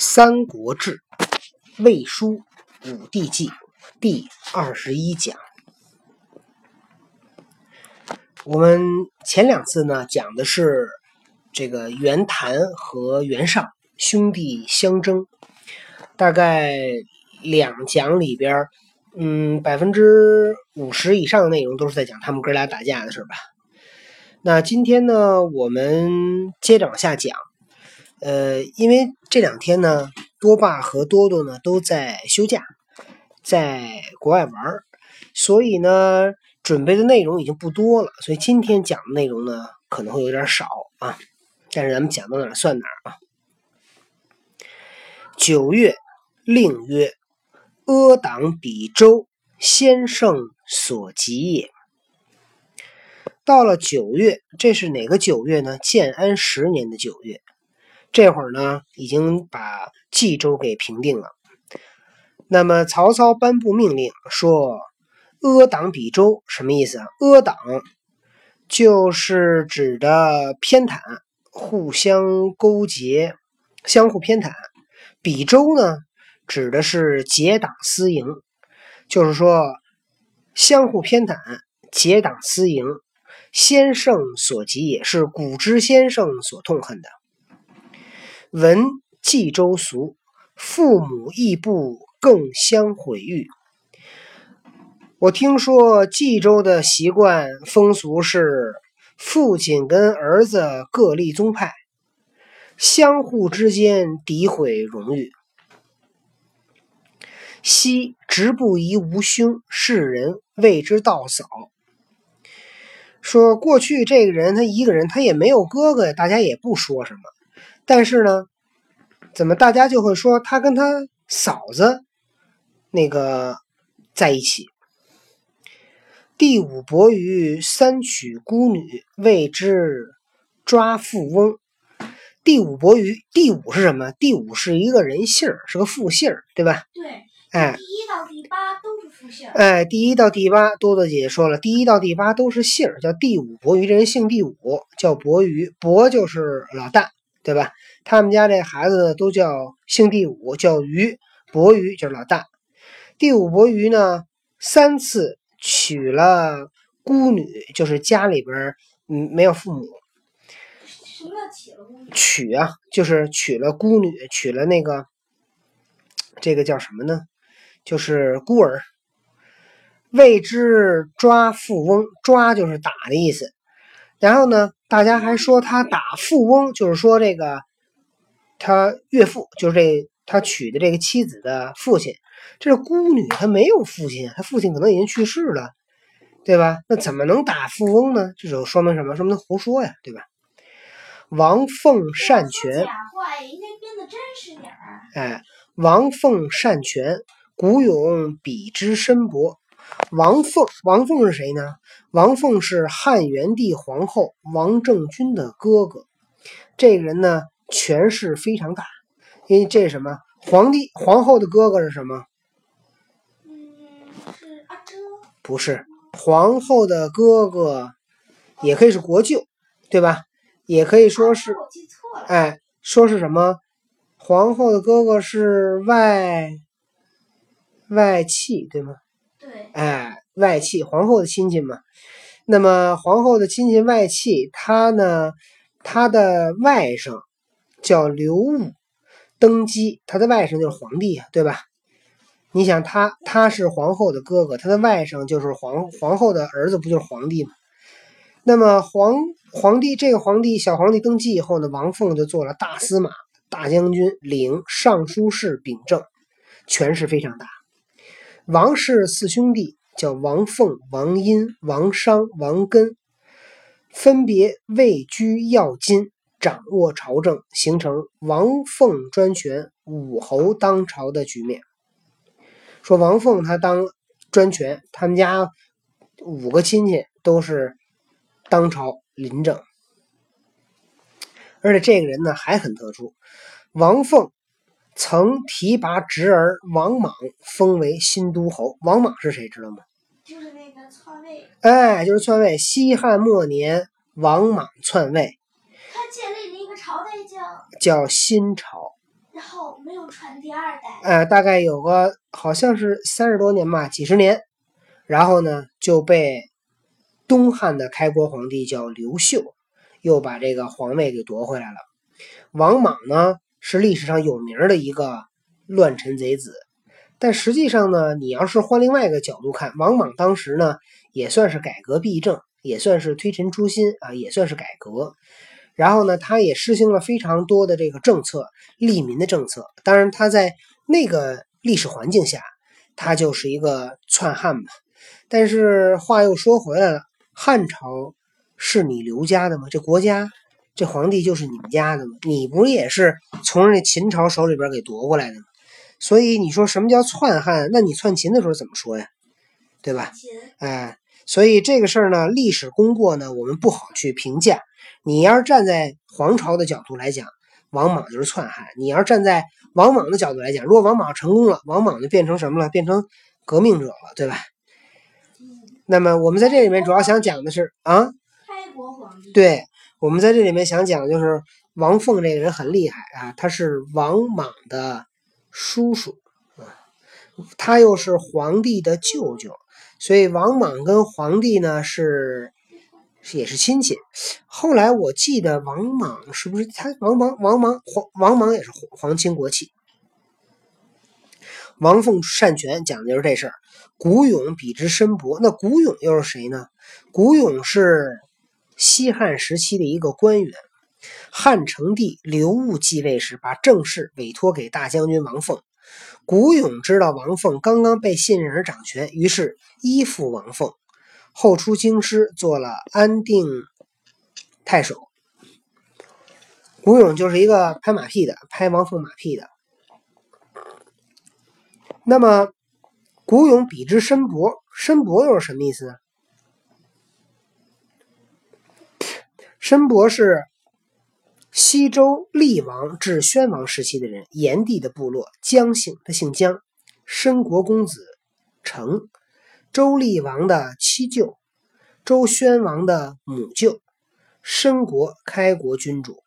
三国志·魏书·武帝纪第二十一讲。我们前两次呢讲的是这个袁谭和袁尚兄弟相争，大概两讲里边，嗯，百分之五十以上的内容都是在讲他们哥俩打架的事吧。那今天呢，我们接着往下讲。呃，因为这两天呢，多爸和多多呢都在休假，在国外玩所以呢，准备的内容已经不多了。所以今天讲的内容呢，可能会有点少啊。但是咱们讲到哪儿算哪儿啊。九月，令曰：“阿党比周，先圣所及也。”到了九月，这是哪个九月呢？建安十年的九月。这会儿呢，已经把冀州给平定了。那么曹操颁布命令说：“阿党比周，什么意思啊？阿党就是指的偏袒，互相勾结，相互偏袒。比周呢，指的是结党私营，就是说相互偏袒，结党私营。先圣所及，也是古之先圣所痛恨的。”闻冀州俗，父母亦不更相毁誉。我听说冀州的习惯风俗是，父亲跟儿子各立宗派，相互之间诋毁荣誉。昔直不疑无兄，世人谓之道嫂。说过去这个人他一个人，他也没有哥哥，大家也不说什么。但是呢，怎么大家就会说他跟他嫂子那个在一起？第五伯鱼三娶孤女，谓之抓富翁。第五伯鱼，第五是什么？第五是一个人姓是个复姓对吧？对。哎，第一到第八都是复姓哎，第一到第八，多多姐姐说了，第一到第八都是姓叫第五伯鱼。这人姓第五，叫伯鱼，伯就是老大。对吧？他们家这孩子呢，都叫姓第五，叫鱼伯鱼，就是老大。第五伯鱼呢，三次娶了孤女，就是家里边嗯没有父母。什么叫娶了孤女？娶啊，就是娶了孤女，娶了那个这个叫什么呢？就是孤儿。谓之抓富翁，抓就是打的意思。然后呢？大家还说他打富翁，就是说这个他岳父，就是这他娶的这个妻子的父亲，这是孤女，他没有父亲，他父亲可能已经去世了，对吧？那怎么能打富翁呢？这就说明什么？说明他胡说呀，对吧？王凤善权，假话应该编的真实点儿。哎，王凤善权，古勇比之深薄。王凤，王凤是谁呢？王凤是汉元帝皇后王政君的哥哥。这个人呢，权势非常大，因为这是什么？皇帝、皇后的哥哥是什么？嗯，是阿遮。不是，皇后的哥哥也可以是国舅，对吧？也可以说是。哎，说是什么？皇后的哥哥是外外戚，对吗？外戚皇后的亲戚嘛，那么皇后的亲戚外戚，他呢，他的外甥叫刘武，登基，他的外甥就是皇帝呀，对吧？你想他他是皇后的哥哥，他的外甥就是皇皇后的儿子，不就是皇帝吗？那么皇皇帝这个皇帝小皇帝登基以后呢，王凤就做了大司马、大将军，领尚书事秉政，权势非常大。王氏四兄弟叫王凤、王殷、王商、王根，分别位居要津，掌握朝政，形成王凤专权、武侯当朝的局面。说王凤他当专权，他们家五个亲戚都是当朝临政，而且这个人呢还很特殊，王凤。曾提拔侄儿王莽封为新都侯。王莽是谁？知道吗？就是那个篡位。哎，就是篡位。西汉末年，王莽篡位。他建立了一个朝代叫叫新朝。然后没有传第二代。呃，大概有个好像是三十多年吧，几十年，然后呢就被东汉的开国皇帝叫刘秀，又把这个皇位给夺回来了。王莽呢是历史上有名的一个乱臣贼子，但实际上呢，你要是换另外一个角度看，王莽当时呢也算是改革弊政，也算是推陈出新啊，也算是改革。然后呢，他也实行了非常多的这个政策，利民的政策。当然，他在那个历史环境下，他就是一个篡汉嘛。但是话又说回来了，汉朝是你刘家的吗？这国家，这皇帝就是你们家的吗？你不也是从人家秦朝手里边给夺过来的吗？所以你说什么叫篡汉？那你篡秦的时候怎么说呀？对吧？秦哎，所以这个事儿呢，历史功过呢，我们不好去评价。你要是站在皇朝的角度来讲，王莽就是篡汉；你要是站在王莽的角度来讲，如果王莽成功了，王莽就变成什么了？变成革命者了，对吧？那么我们在这里面主要想讲的是啊，开国皇帝。对，我们在这里面想讲就是王凤这个人很厉害啊，他是王莽的叔叔啊，他又是皇帝的舅舅，所以王莽跟皇帝呢是也是亲戚。后来我记得王莽是不是他王莽王莽皇王莽也是皇亲国戚。王凤擅权讲的就是这事儿。古勇比之申伯，那古勇又是谁呢？古勇是西汉时期的一个官员。汉成帝刘戊继位时，把政事委托给大将军王凤。古勇知道王凤刚刚被信任而掌权，于是依附王凤，后出京师，做了安定太守。古勇就是一个拍马屁的，拍王凤马屁的。那么，古勇比之申伯，申伯又是什么意思呢？申伯是西周厉王至宣王时期的人，炎帝的部落，姜姓，他姓姜。申国公子成，周厉王的七舅，周宣王的母舅，申国开国君主。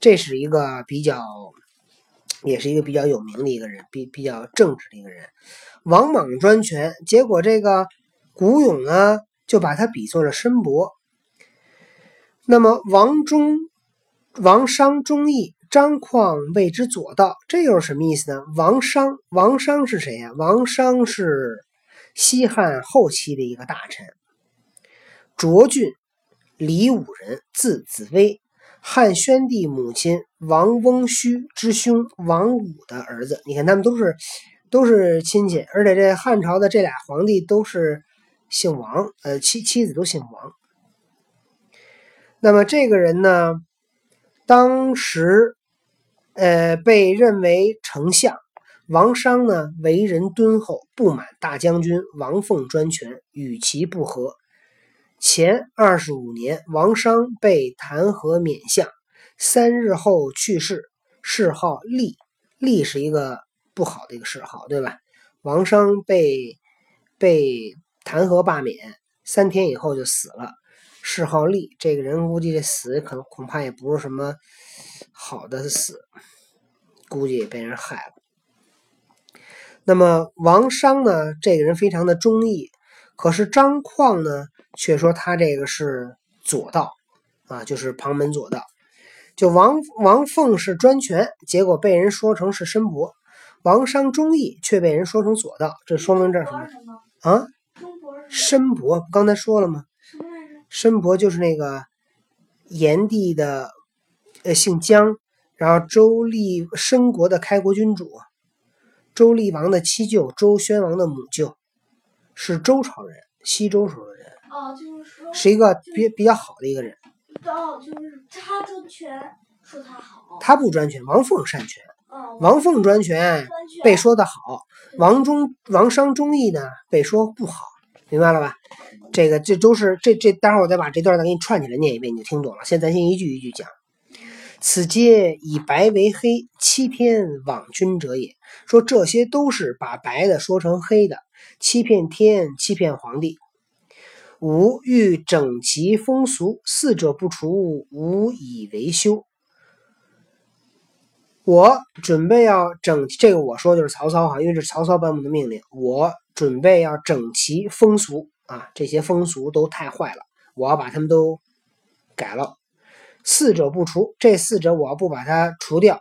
这是一个比较，也是一个比较有名的一个人，比比较正直的一个人。王莽专权，结果这个古勇呢，就把他比作了申伯。那么王忠、王商忠义，张况谓之左道，这又是什么意思呢？王商，王商是谁呀？王商是西汉后期的一个大臣，涿郡李武人，字子威，汉宣帝母亲王翁须之兄王武的儿子。你看他们都是都是亲戚，而且这汉朝的这俩皇帝都是姓王，呃，妻妻子都姓王。那么这个人呢，当时呃被认为丞相。王商呢为人敦厚，不满大将军王凤专权，与其不和。前二十五年，王商被弹劾免相，三日后去世，谥号厉。厉是一个不好的一个谥号，对吧？王商被被弹劾罢免，三天以后就死了。谥号立，这个人估计这死可能恐怕也不是什么好的死，估计也被人害了。那么王商呢，这个人非常的忠义，可是张况呢，却说他这个是左道啊，就是旁门左道。就王王凤是专权，结果被人说成是申伯；王商忠义，却被人说成左道，这说明这什么？啊？申伯刚才说了吗？申伯就是那个炎帝的，呃，姓姜，然后周厉申国的开国君主，周厉王的七舅，周宣王的母舅，是周朝人，西周时候的人，哦，就是说，是一个比比较好的一个人。哦，就是他专权，说他好。他不专权，王凤擅权，哦，王凤专权专权被说的好，王忠王商忠义呢被说不好，明白了吧？这个这都是这这，待会儿我再把这段再给你串起来念一遍，你就听懂了。现在咱先一句一句讲。此皆以白为黑，欺天罔君者也。说这些都是把白的说成黑的，欺骗天，欺骗皇帝。吾欲整其风俗，四者不除，无以为修。我准备要整这个，我说就是曹操哈，因为这是曹操颁布的命令。我准备要整齐风俗啊，这些风俗都太坏了，我要把他们都改了。四者不除，这四者我要不把它除掉，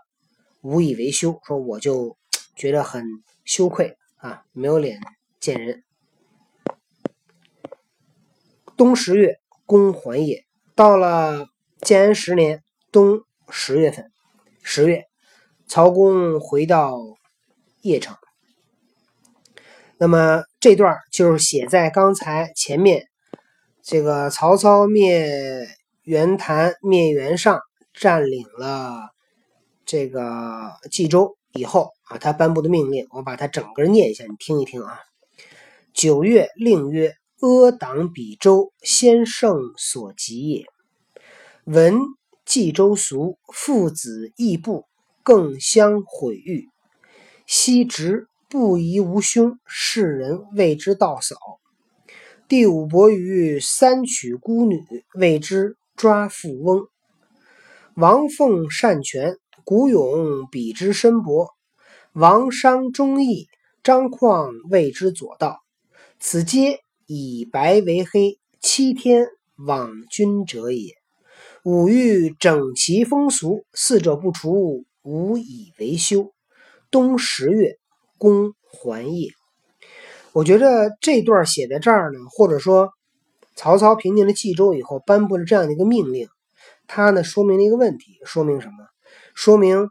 无以为羞。说我就觉得很羞愧啊，没有脸见人。冬十月，公还也。到了建安十年冬十月份，十月。曹公回到邺城，那么这段就是写在刚才前面。这个曹操灭袁谭、灭袁尚，占领了这个冀州以后啊，他颁布的命令，我把它整个念一下，你听一听啊。九月，令曰：“阿党比周，先圣所及也。闻冀州俗，父子义部。”更相毁誉，昔直不疑无凶，世人谓之道嫂。第五伯于三娶孤女，谓之抓富翁。王凤善权，古勇比之深薄。王商忠义，张况谓之左道。此皆以白为黑，欺天罔君者也。吾欲整其风俗，四者不除。无以为休。冬十月，公还也。我觉得这段写在这儿呢，或者说曹操平定了冀州以后，颁布了这样的一个命令，他呢说明了一个问题，说明什么？说明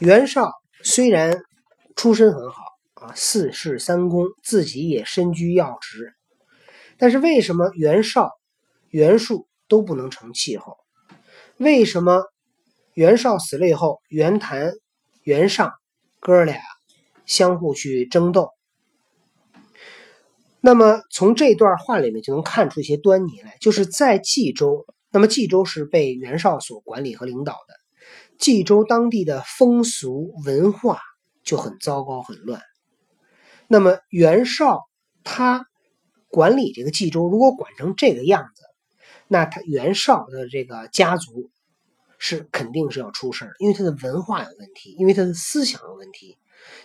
袁绍虽然出身很好啊，四世三公，自己也身居要职，但是为什么袁绍、袁术都不能成气候？为什么？袁绍死了以后，袁谭、袁尚哥俩相互去争斗。那么从这段话里面就能看出一些端倪来，就是在冀州，那么冀州是被袁绍所管理和领导的，冀州当地的风俗文化就很糟糕、很乱。那么袁绍他管理这个冀州，如果管成这个样子，那他袁绍的这个家族。是肯定是要出事儿，因为他的文化有问题，因为他的思想有问题，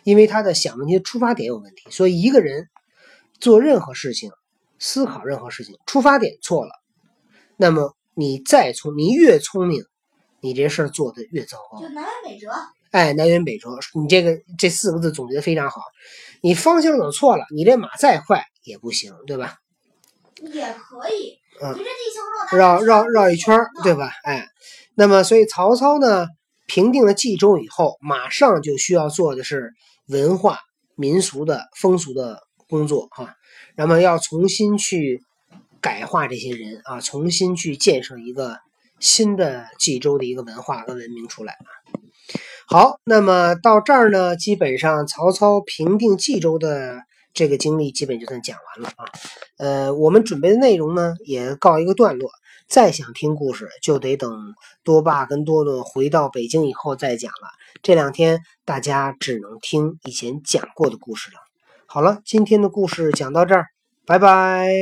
因为他的想问题的出发点有问题。所以一个人做任何事情、思考任何事情，出发点错了，那么你再聪，你越聪明，你这事儿做的越糟糕。就南辕北辙。哎，南辕北辙，你这个这四个字总结的非常好。你方向走错了，你这马再快也不行，对吧？也可以。绕绕绕一圈，对吧？哎。那么，所以曹操呢，平定了冀州以后，马上就需要做的是文化民俗的风俗的工作哈。那么要重新去改化这些人啊，重新去建设一个新的冀州的一个文化和文明出来。好，那么到这儿呢，基本上曹操平定冀州的这个经历基本就算讲完了啊。呃，我们准备的内容呢，也告一个段落。再想听故事，就得等多爸跟多多回到北京以后再讲了。这两天大家只能听以前讲过的故事了。好了，今天的故事讲到这儿，拜拜。